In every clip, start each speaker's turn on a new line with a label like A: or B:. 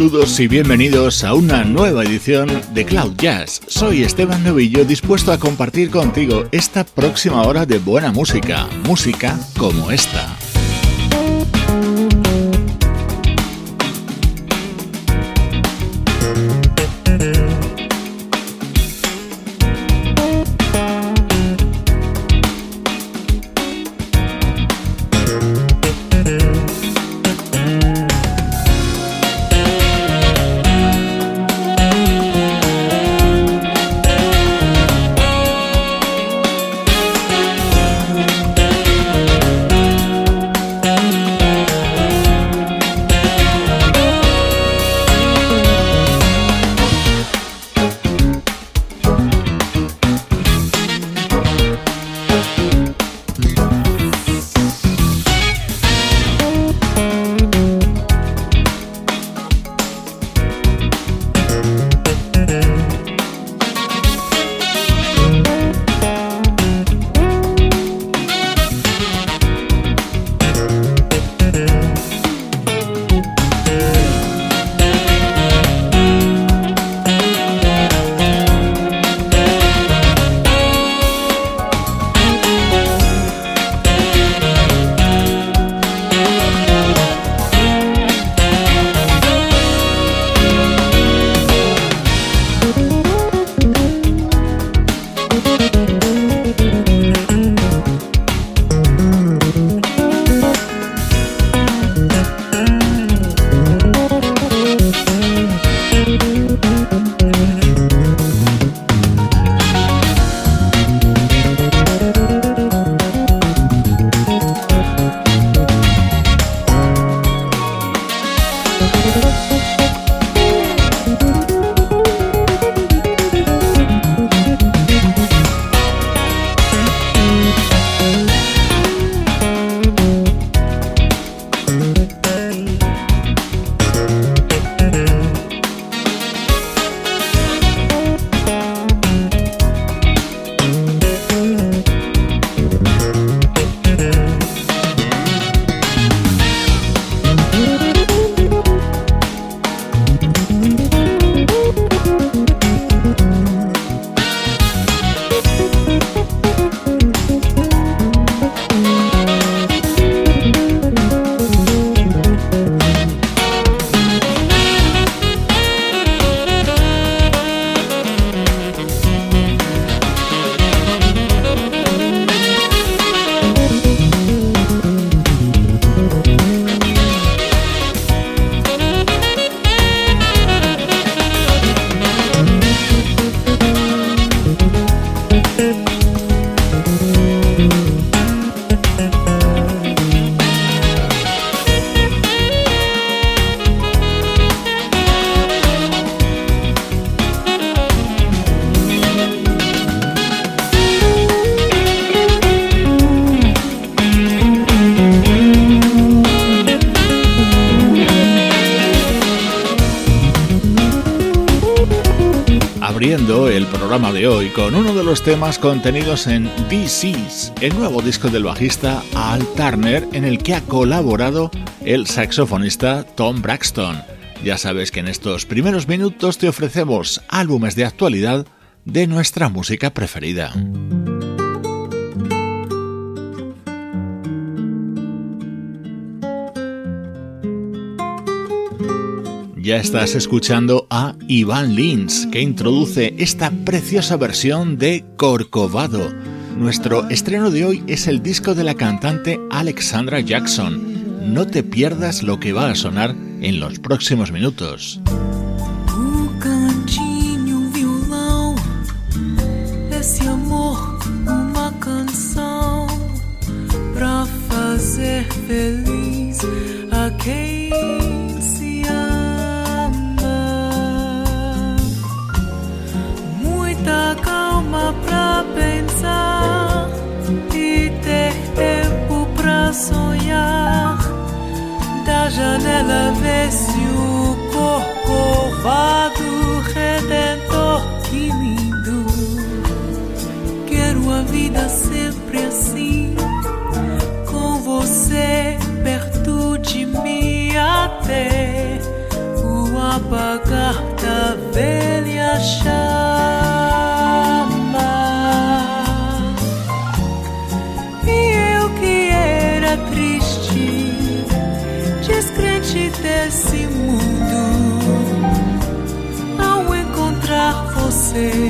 A: Saludos y bienvenidos a una nueva edición de Cloud Jazz. Soy Esteban Novillo dispuesto a compartir contigo esta próxima hora de buena música, música como esta. Programa de hoy con uno de los temas contenidos en DC's, el nuevo disco del bajista Al Turner en el que ha colaborado el saxofonista Tom Braxton. Ya sabes que en estos primeros minutos te ofrecemos álbumes de actualidad de nuestra música preferida. Ya estás escuchando a Iván Lins, que introduce esta preciosa versión de Corcovado. Nuestro estreno de hoy es el disco de la cantante Alexandra Jackson. No te pierdas lo que va a sonar en los próximos minutos.
B: feliz calma pra pensar e ter tempo pra
C: sonhar. Da janela vê se o corcovado redentor. Que lindo!
B: Quero a vida sempre assim, com você perto de mim até o apagar da velha
D: chave. Encontrar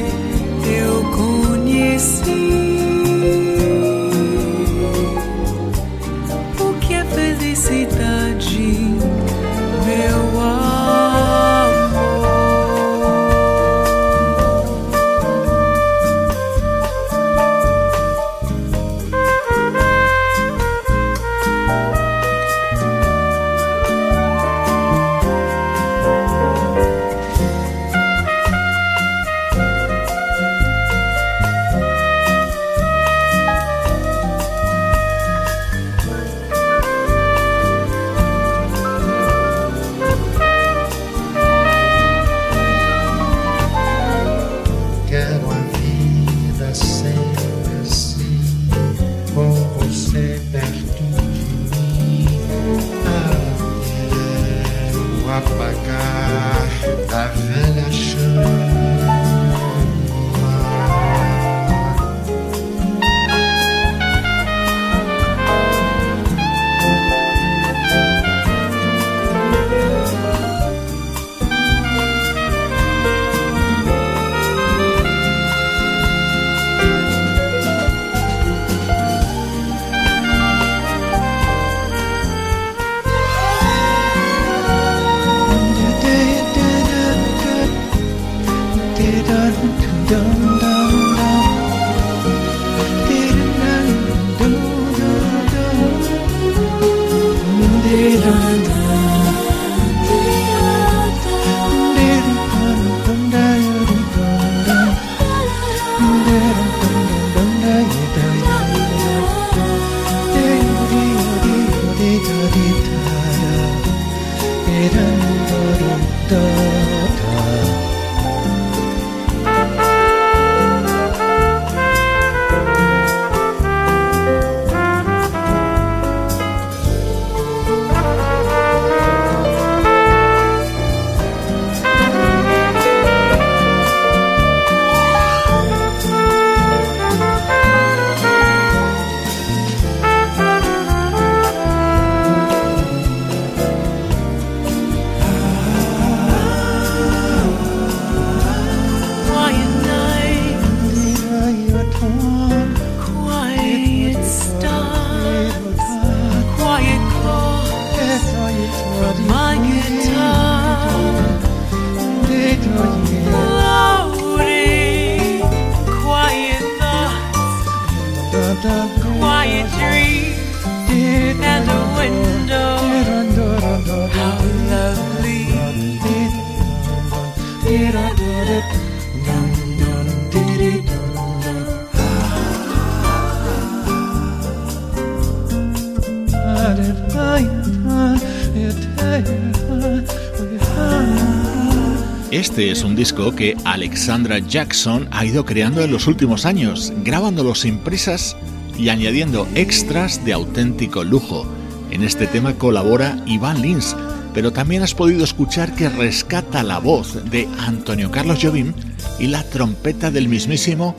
D: disco que Alexandra Jackson ha ido creando en los últimos años, grabándolo sin prisas y añadiendo extras de auténtico lujo. En este tema colabora Iván Lins, pero también has podido escuchar que rescata la voz de Antonio Carlos Jobim y la trompeta del mismísimo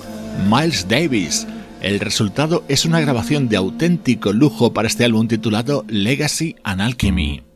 D: Miles Davis. El resultado es una grabación de auténtico lujo para este álbum titulado Legacy and Alchemy.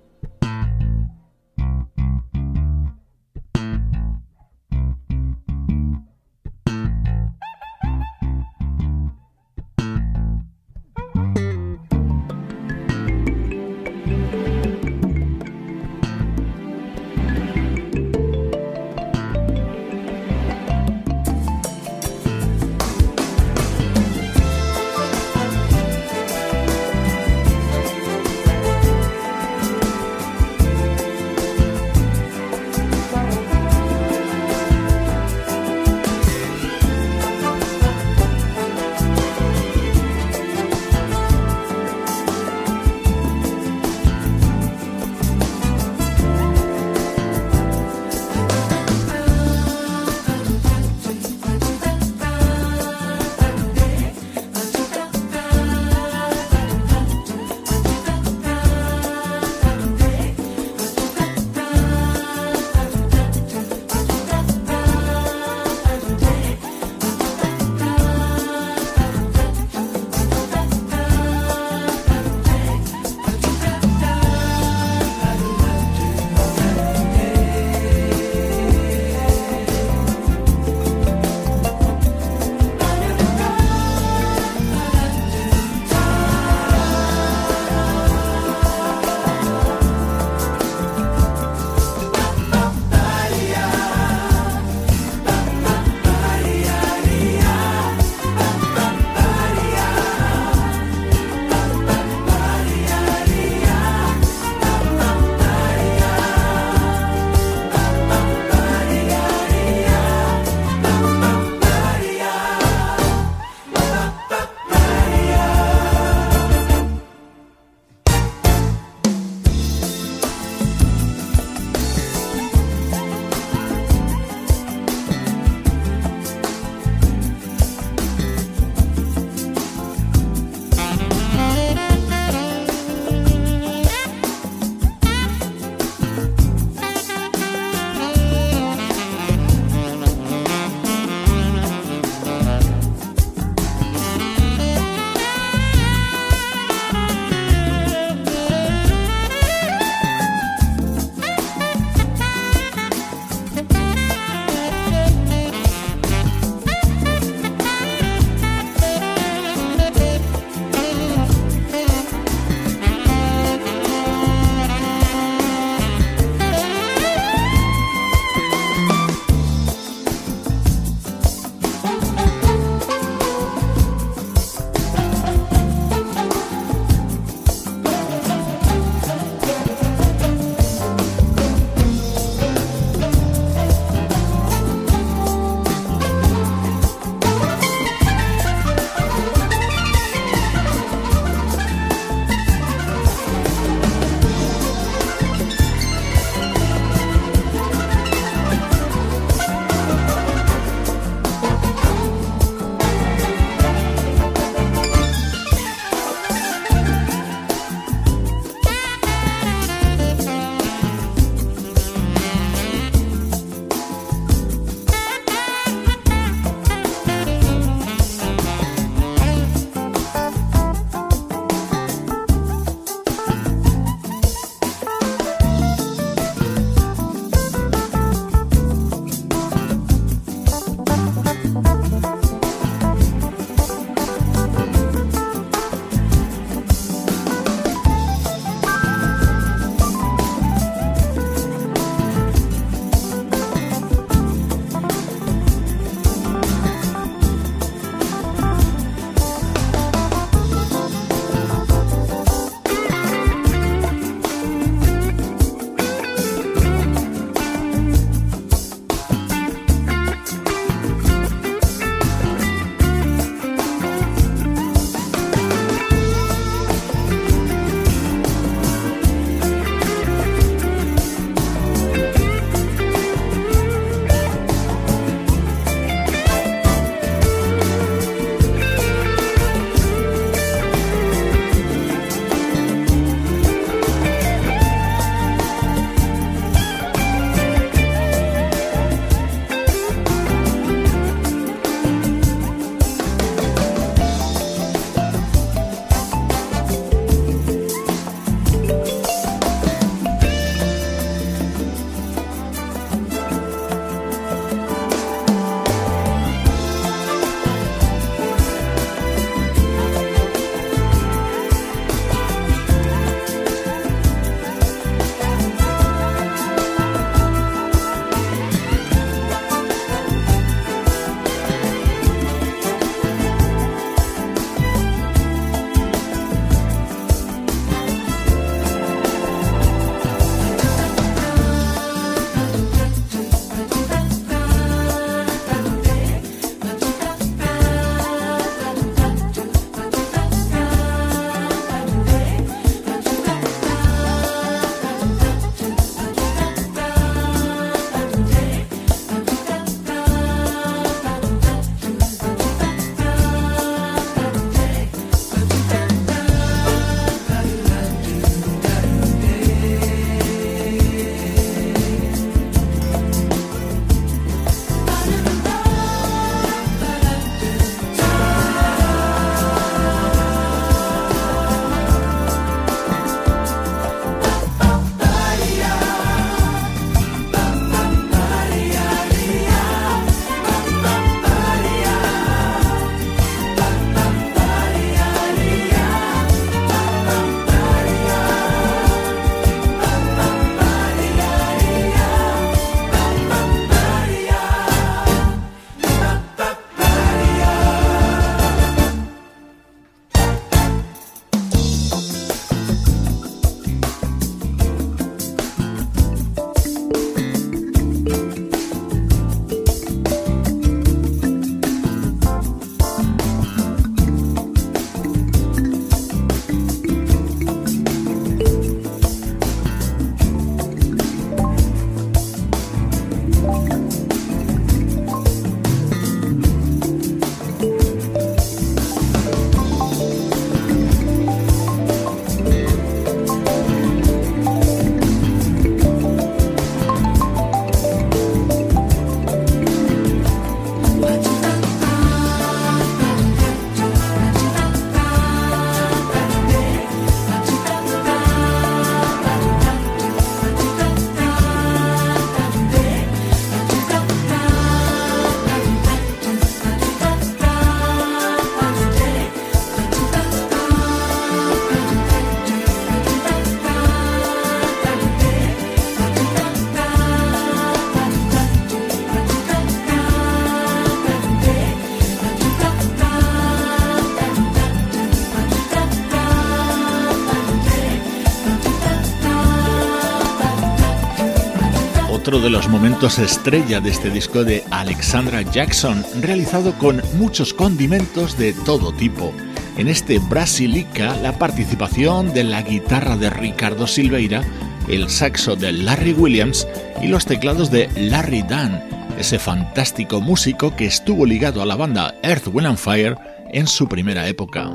A: Estrella de este disco de Alexandra Jackson, realizado con muchos condimentos de todo tipo. En este Brasilica, la participación de la guitarra de Ricardo Silveira, el saxo de Larry Williams y los teclados de Larry Dunn, ese fantástico músico que estuvo ligado a la banda Earth, Wind and Fire en su primera época.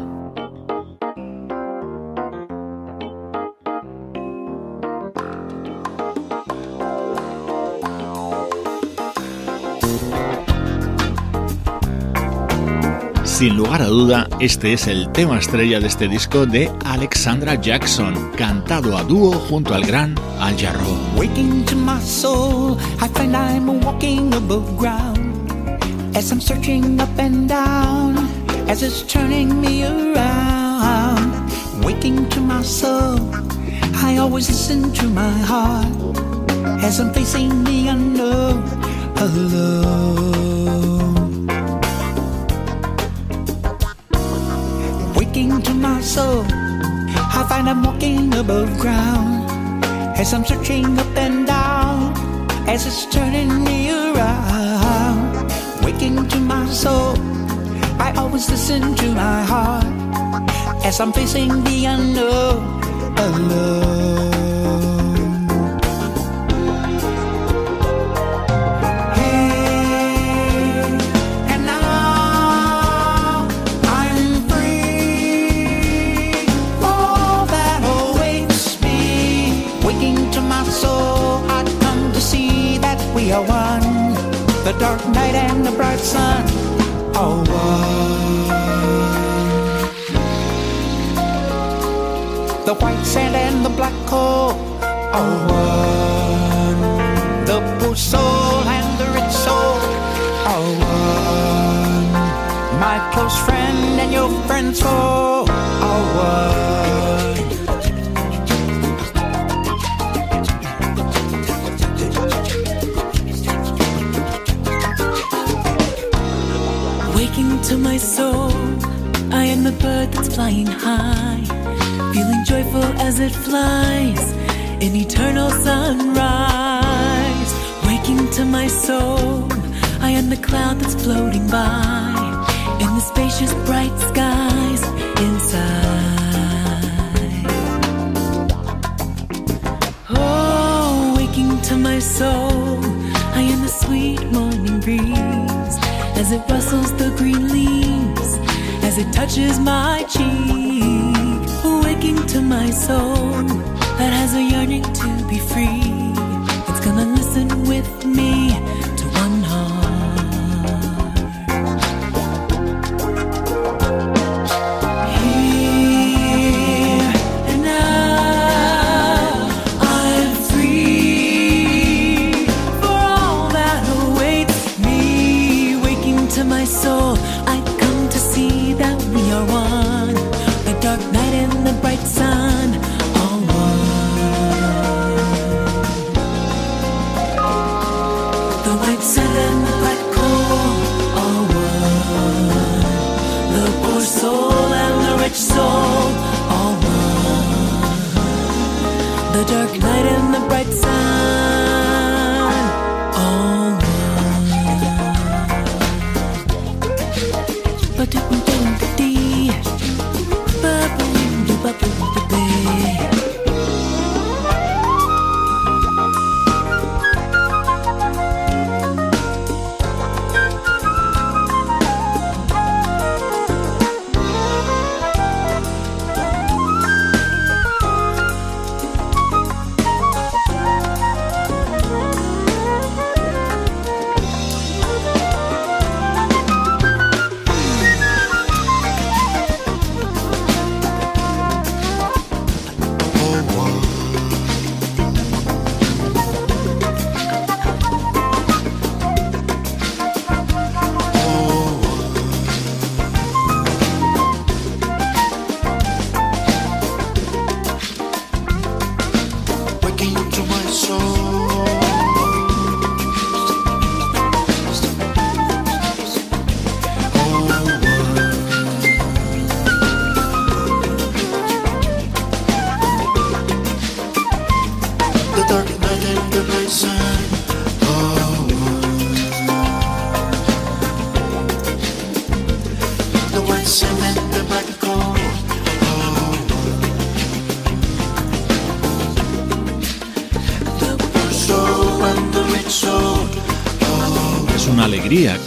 A: Sin lugar a duda, este es el tema estrella de este disco de Alexandra Jackson, cantado a dúo junto al gran Al Jarreau.
E: Waking to my soul, I find I'm walking above ground. As I'm searching up and down, as it's turning me around. Waking to my soul, I always listen to my heart. As I'm facing the unknown alone. Waking to my soul. I find I'm walking above ground as I'm searching up and down as it's turning me around. Waking to my soul, I always listen to my heart as I'm facing the unknown alone. The dark night and the bright sun oh, are one. The white sand and the black coal are one. Oh, the poor soul and the rich soul oh, are one. My close friend and your friend's soul are one.
B: To my soul. I am the bird that's flying high, feeling joyful as it flies in eternal sunrise. Waking to my soul, I am the cloud that's floating by in the spacious bright skies inside. Oh, waking to my soul, I am the sweet morning breeze as it rustles the green leaves, as it touches my cheek, waking to my soul that has a yearning to be free. It's gonna listen with me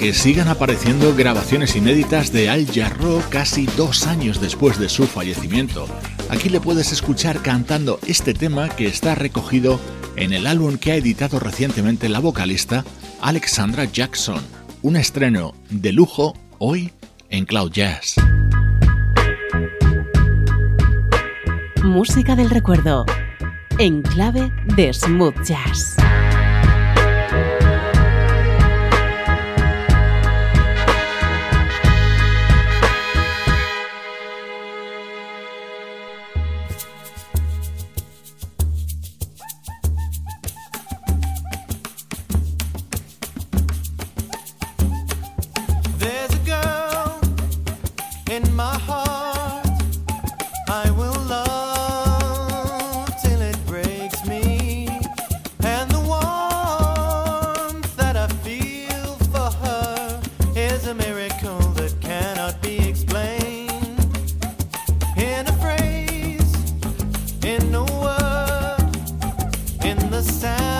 A: que sigan apareciendo grabaciones inéditas de Al Jarro casi dos años después de su fallecimiento. Aquí le puedes escuchar cantando este tema que está recogido en el álbum que ha editado recientemente la vocalista Alexandra Jackson. Un estreno de lujo hoy en Cloud Jazz.
F: Música del recuerdo en clave de smooth jazz. understand.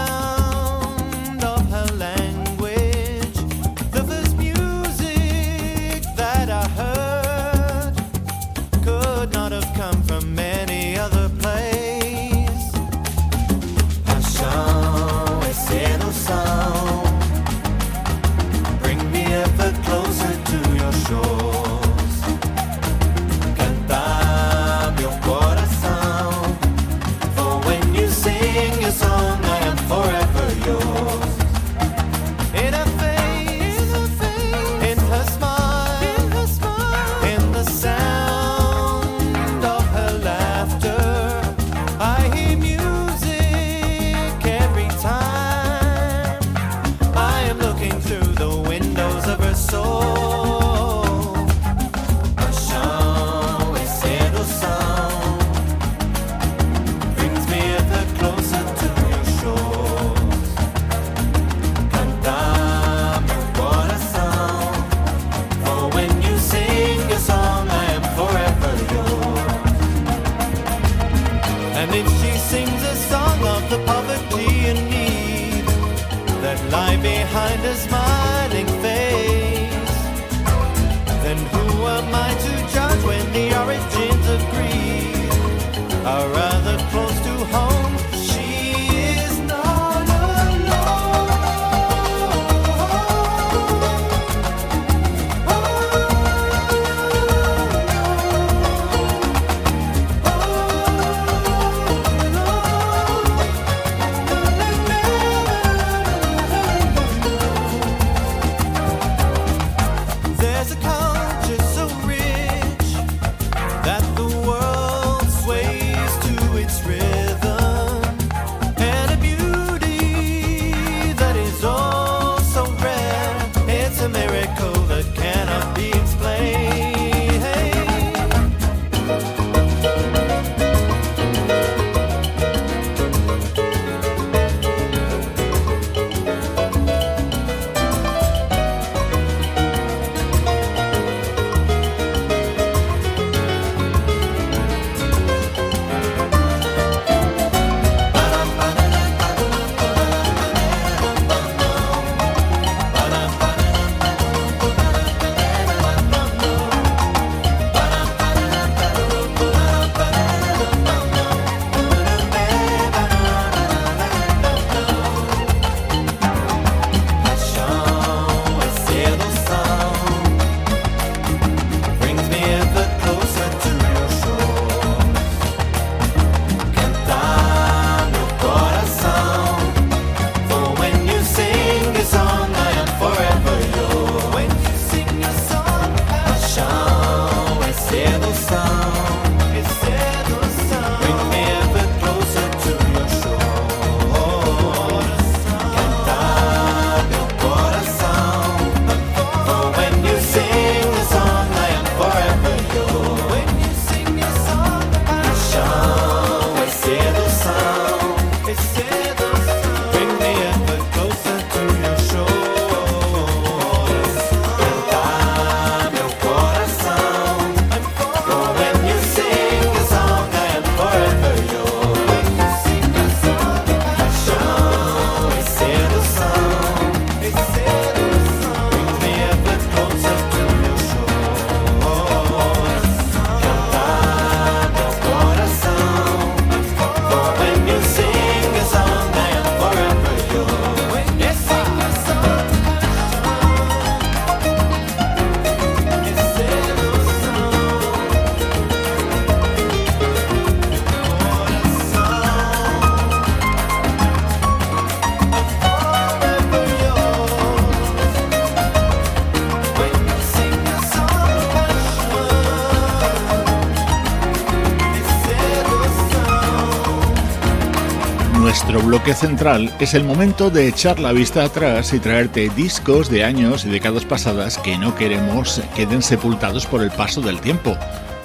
F: Bloque central, es el momento de echar la vista atrás y traerte discos de años y décadas pasadas que no queremos queden sepultados por el paso del tiempo.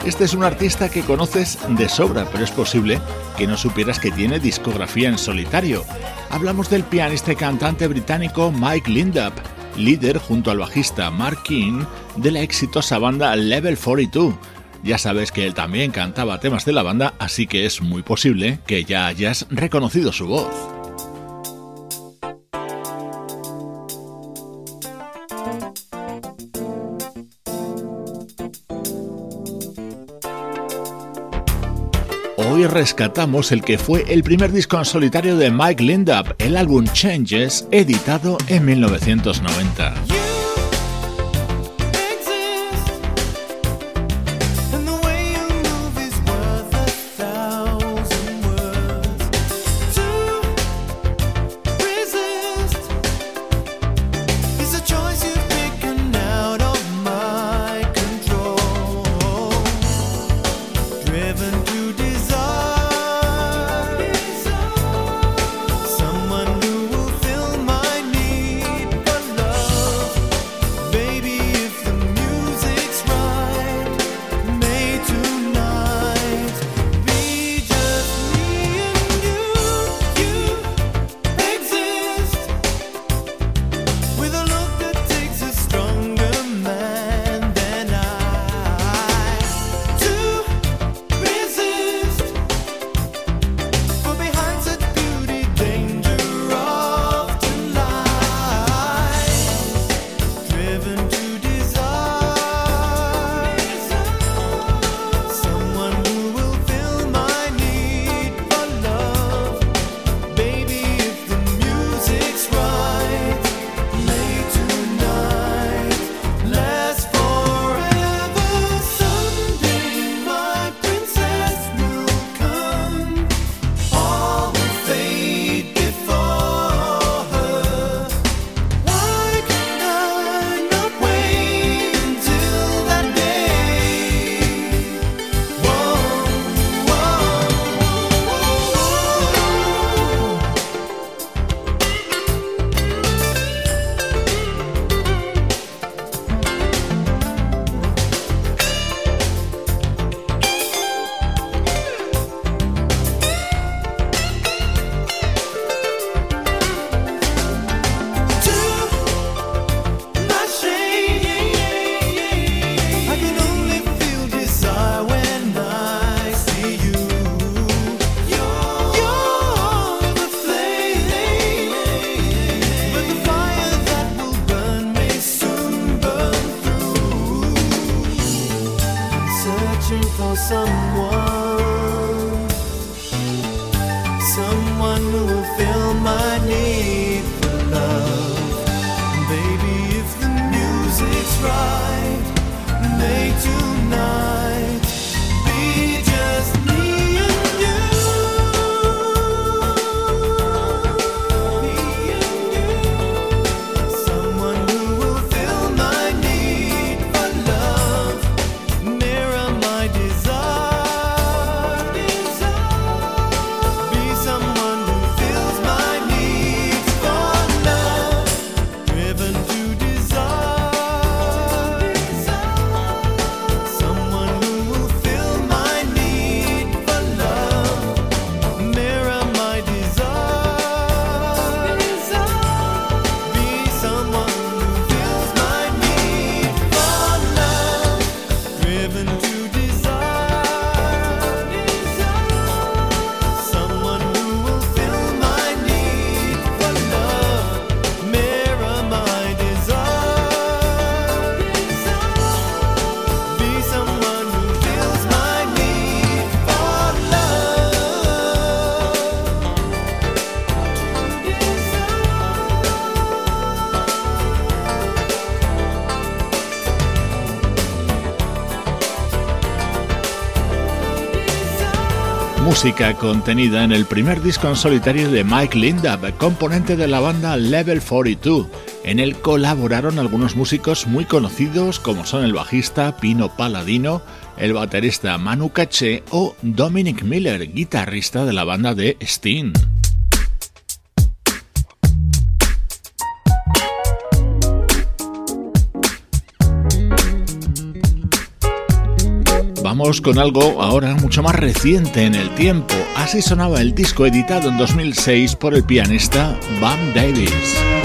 F: Este es un artista que conoces de sobra, pero es posible que no supieras que tiene discografía en solitario. Hablamos del pianista y cantante británico Mike Lindup, líder junto al bajista Mark King de la exitosa banda Level 42 ya sabes que él también cantaba temas de la banda, así que es muy posible que ya hayas reconocido su voz. Hoy rescatamos el que fue el primer disco en solitario de Mike Lindup, el álbum Changes, editado en 1990. Música contenida en el primer disco en solitario de Mike Lindup, componente de la banda Level 42. En él colaboraron algunos músicos muy conocidos como son el bajista Pino Paladino, el baterista Manu Caché o Dominic Miller, guitarrista de la banda de Sting.
A: Con algo ahora mucho más reciente en el tiempo. Así sonaba el disco editado en 2006 por el pianista Bam Davis.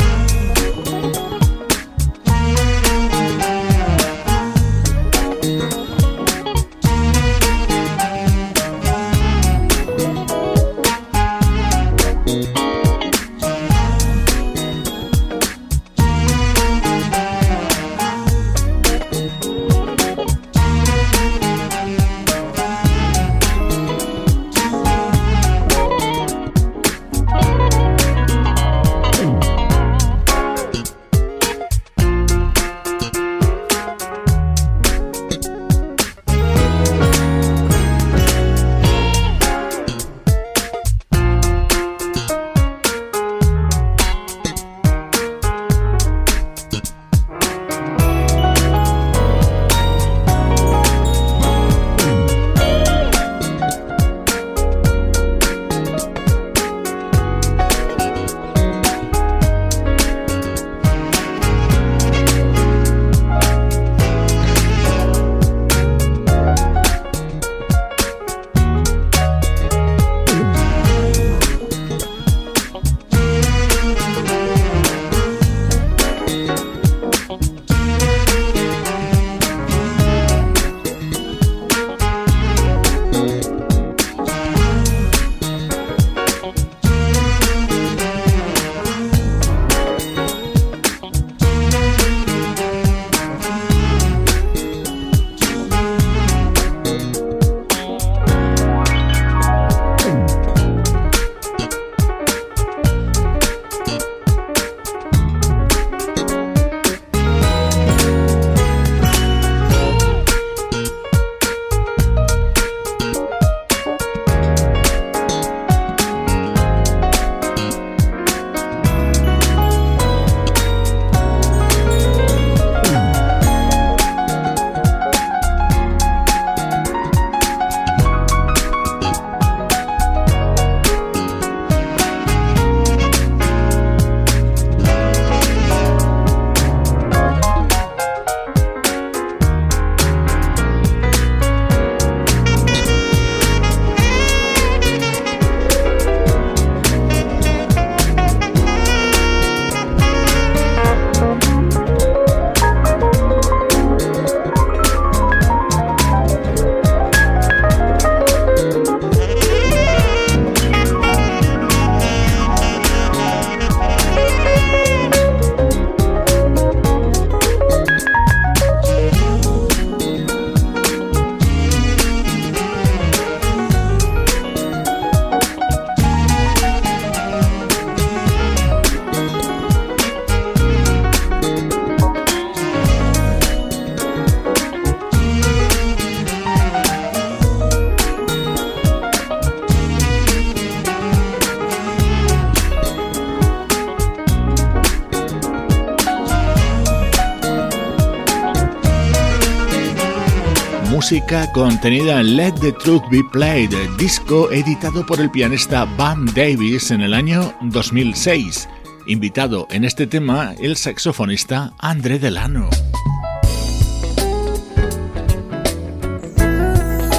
A: Contenida en Let the Truth Be Played, disco editado por el pianista Bam Davis en el año 2006. Invitado en este tema el saxofonista André Delano.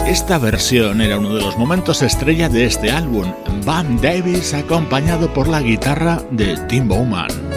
A: Esta versión era uno de los momentos estrella de este álbum, Bam Davis acompañado por la guitarra de Tim Bowman.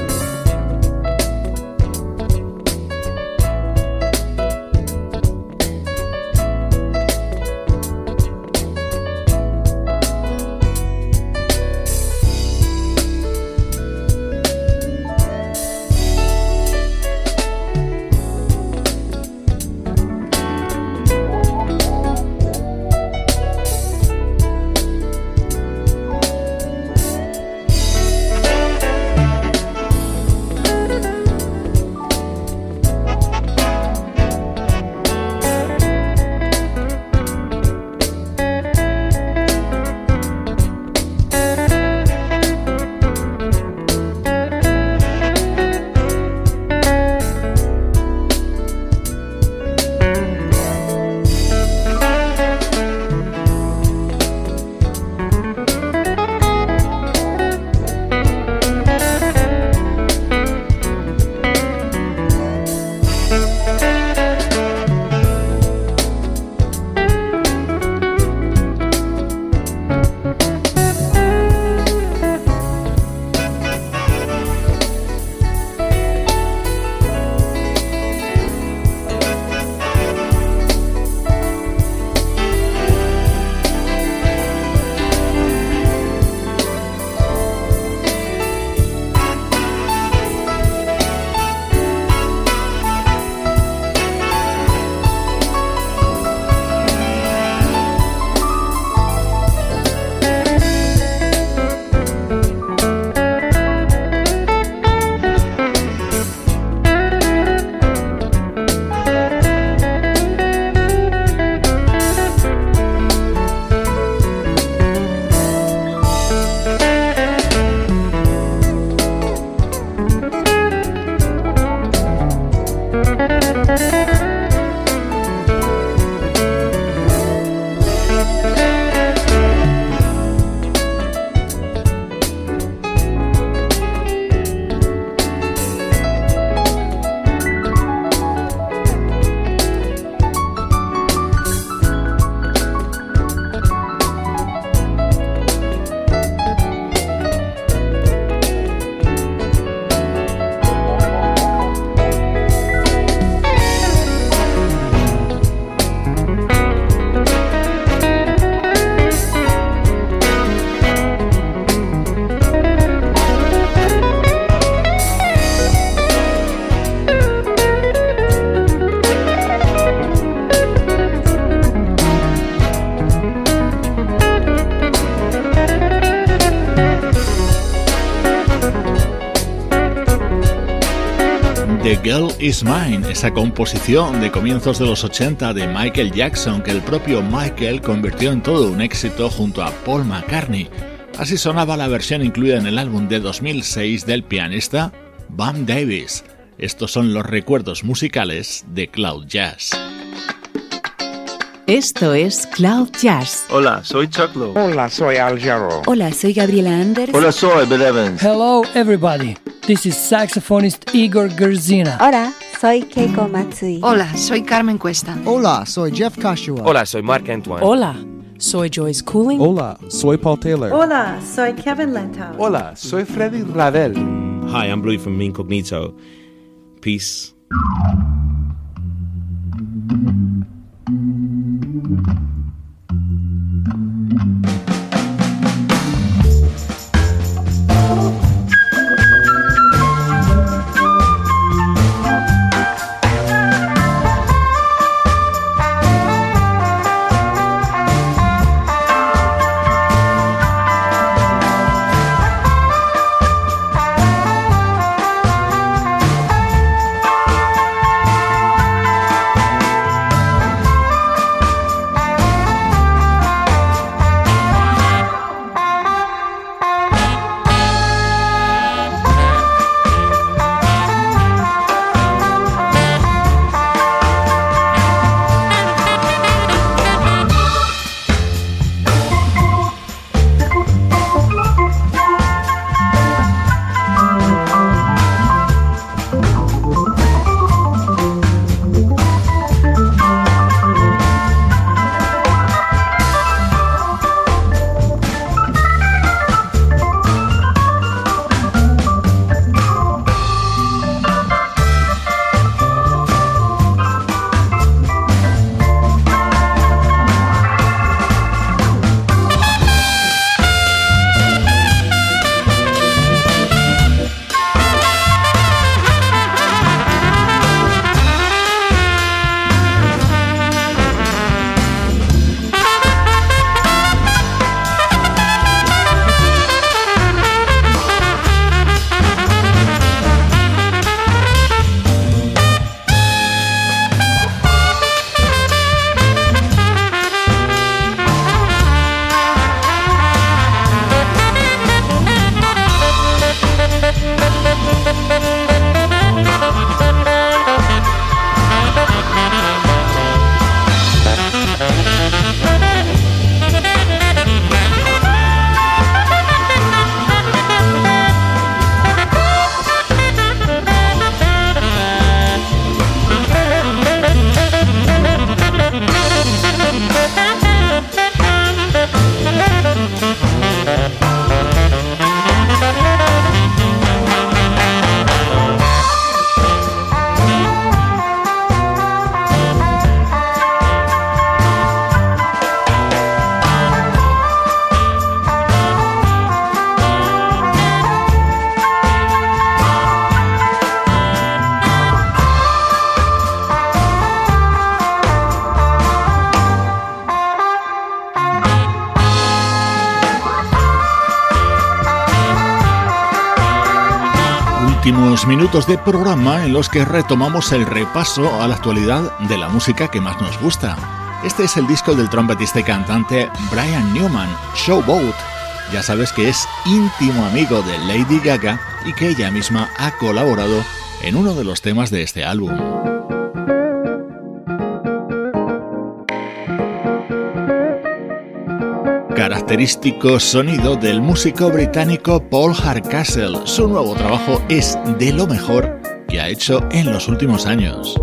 A: The Girl Is Mine, esa composición de comienzos de los 80 de Michael Jackson que el propio Michael convirtió en todo un éxito junto a Paul McCartney. Así sonaba la versión incluida en el álbum de 2006 del pianista Bam Davis. Estos son los recuerdos musicales de Cloud Jazz.
F: Esto es Cloud Jazz.
G: Hola, soy Chuck Lowe.
D: Hola, soy Al Jarreau.
H: Hola, soy Gabriela Anders.
G: Hola, soy Bill Evans.
I: Hello, everybody. This is saxophonist Igor Gerzina.
J: Hola, soy Keiko Matsui.
K: Hola, soy Carmen Cuesta.
L: Hola, soy Jeff Kashua.
M: Hola, soy Mark Antoine.
N: Hola, soy Joyce Cooling.
O: Hola, soy Paul Taylor.
P: Hola, soy Kevin Lentau.
Q: Hola, soy Freddy Ravel.
R: Hi, I'm Louis from Incognito. Peace.
A: Minutos de programa en los que retomamos el repaso a la actualidad de la música que más nos gusta. Este es el disco del trompetista y cantante Brian Newman, Showboat. Ya sabes que es íntimo amigo de Lady Gaga y que ella misma ha colaborado en uno de los temas de este álbum. Característico sonido del músico británico Paul Hardcastle. Su nuevo trabajo es de lo mejor que ha hecho en los últimos años.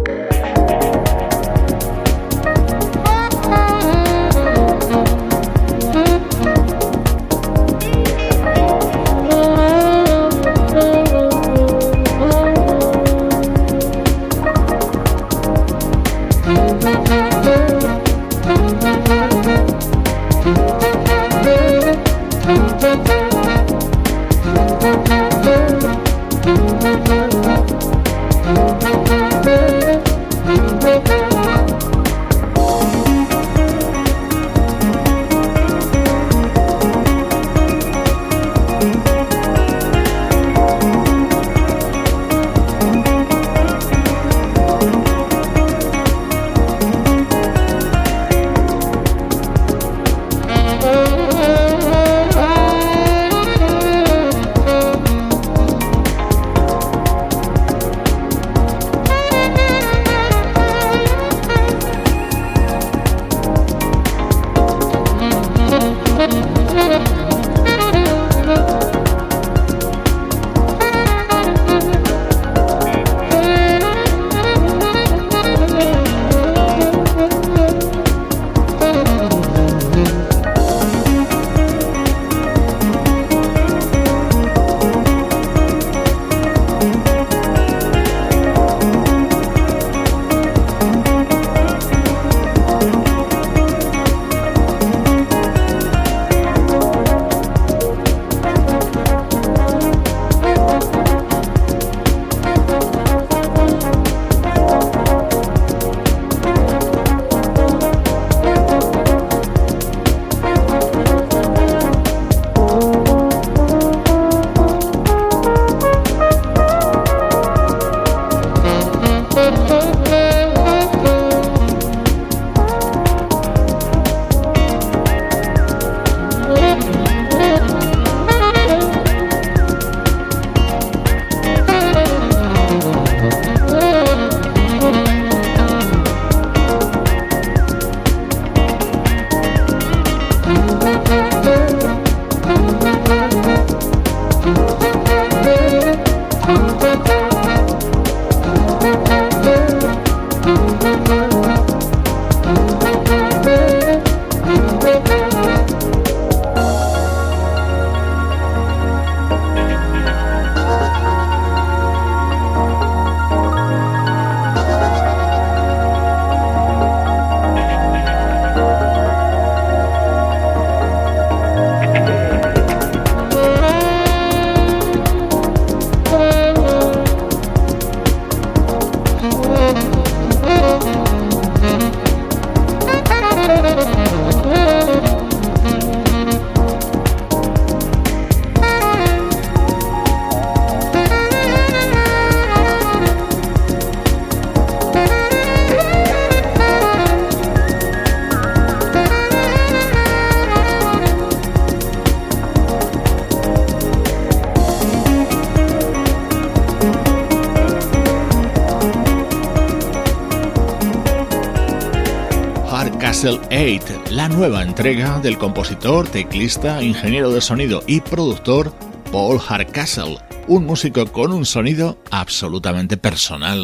S: 8, la nueva entrega del compositor, teclista, ingeniero de sonido y productor Paul Hardcastle, un músico con un sonido absolutamente personal.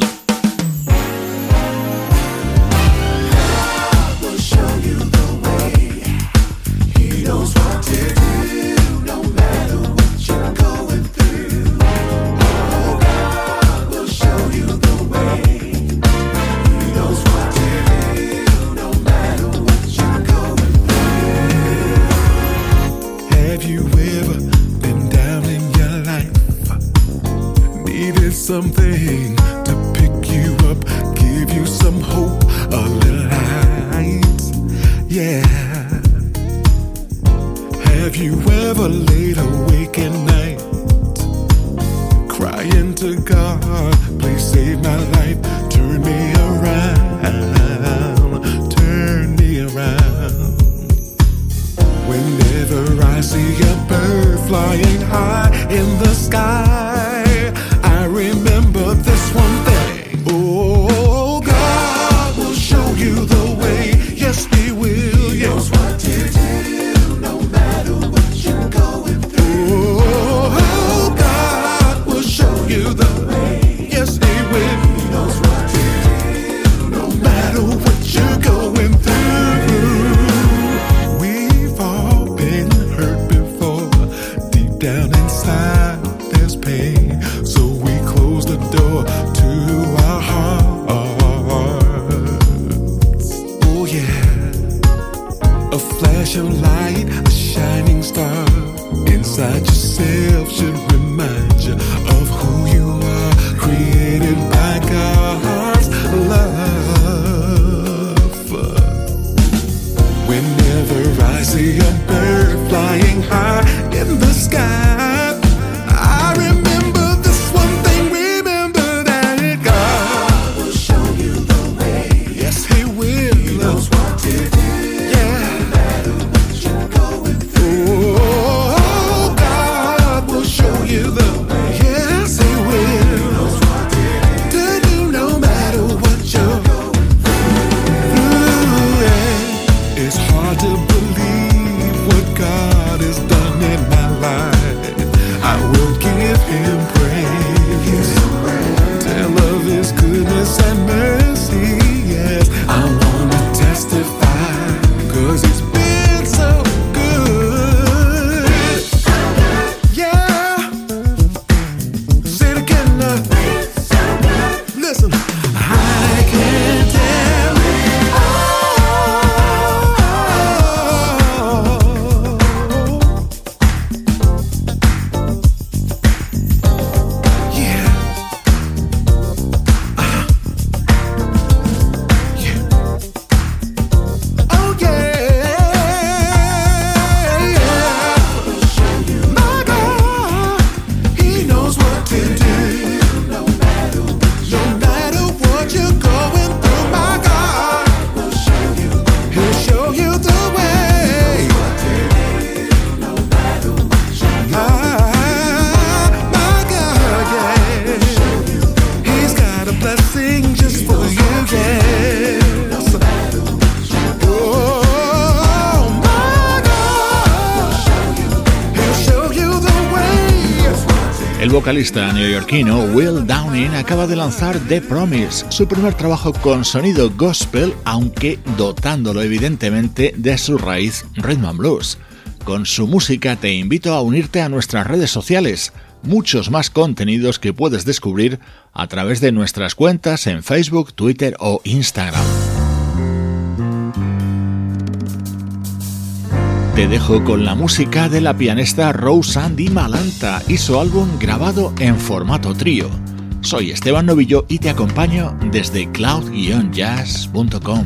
S: Vocalista neoyorquino Will Downing acaba de lanzar The Promise, su primer trabajo con sonido gospel, aunque dotándolo evidentemente de su raíz rhythm and blues. Con su música te invito a unirte a nuestras redes sociales, muchos más contenidos que puedes descubrir a través de nuestras cuentas en Facebook, Twitter o Instagram. Te dejo con la música de la pianista Rose Andy Malanta y su álbum grabado en formato trío. Soy Esteban Novillo y te acompaño desde cloud-jazz.com.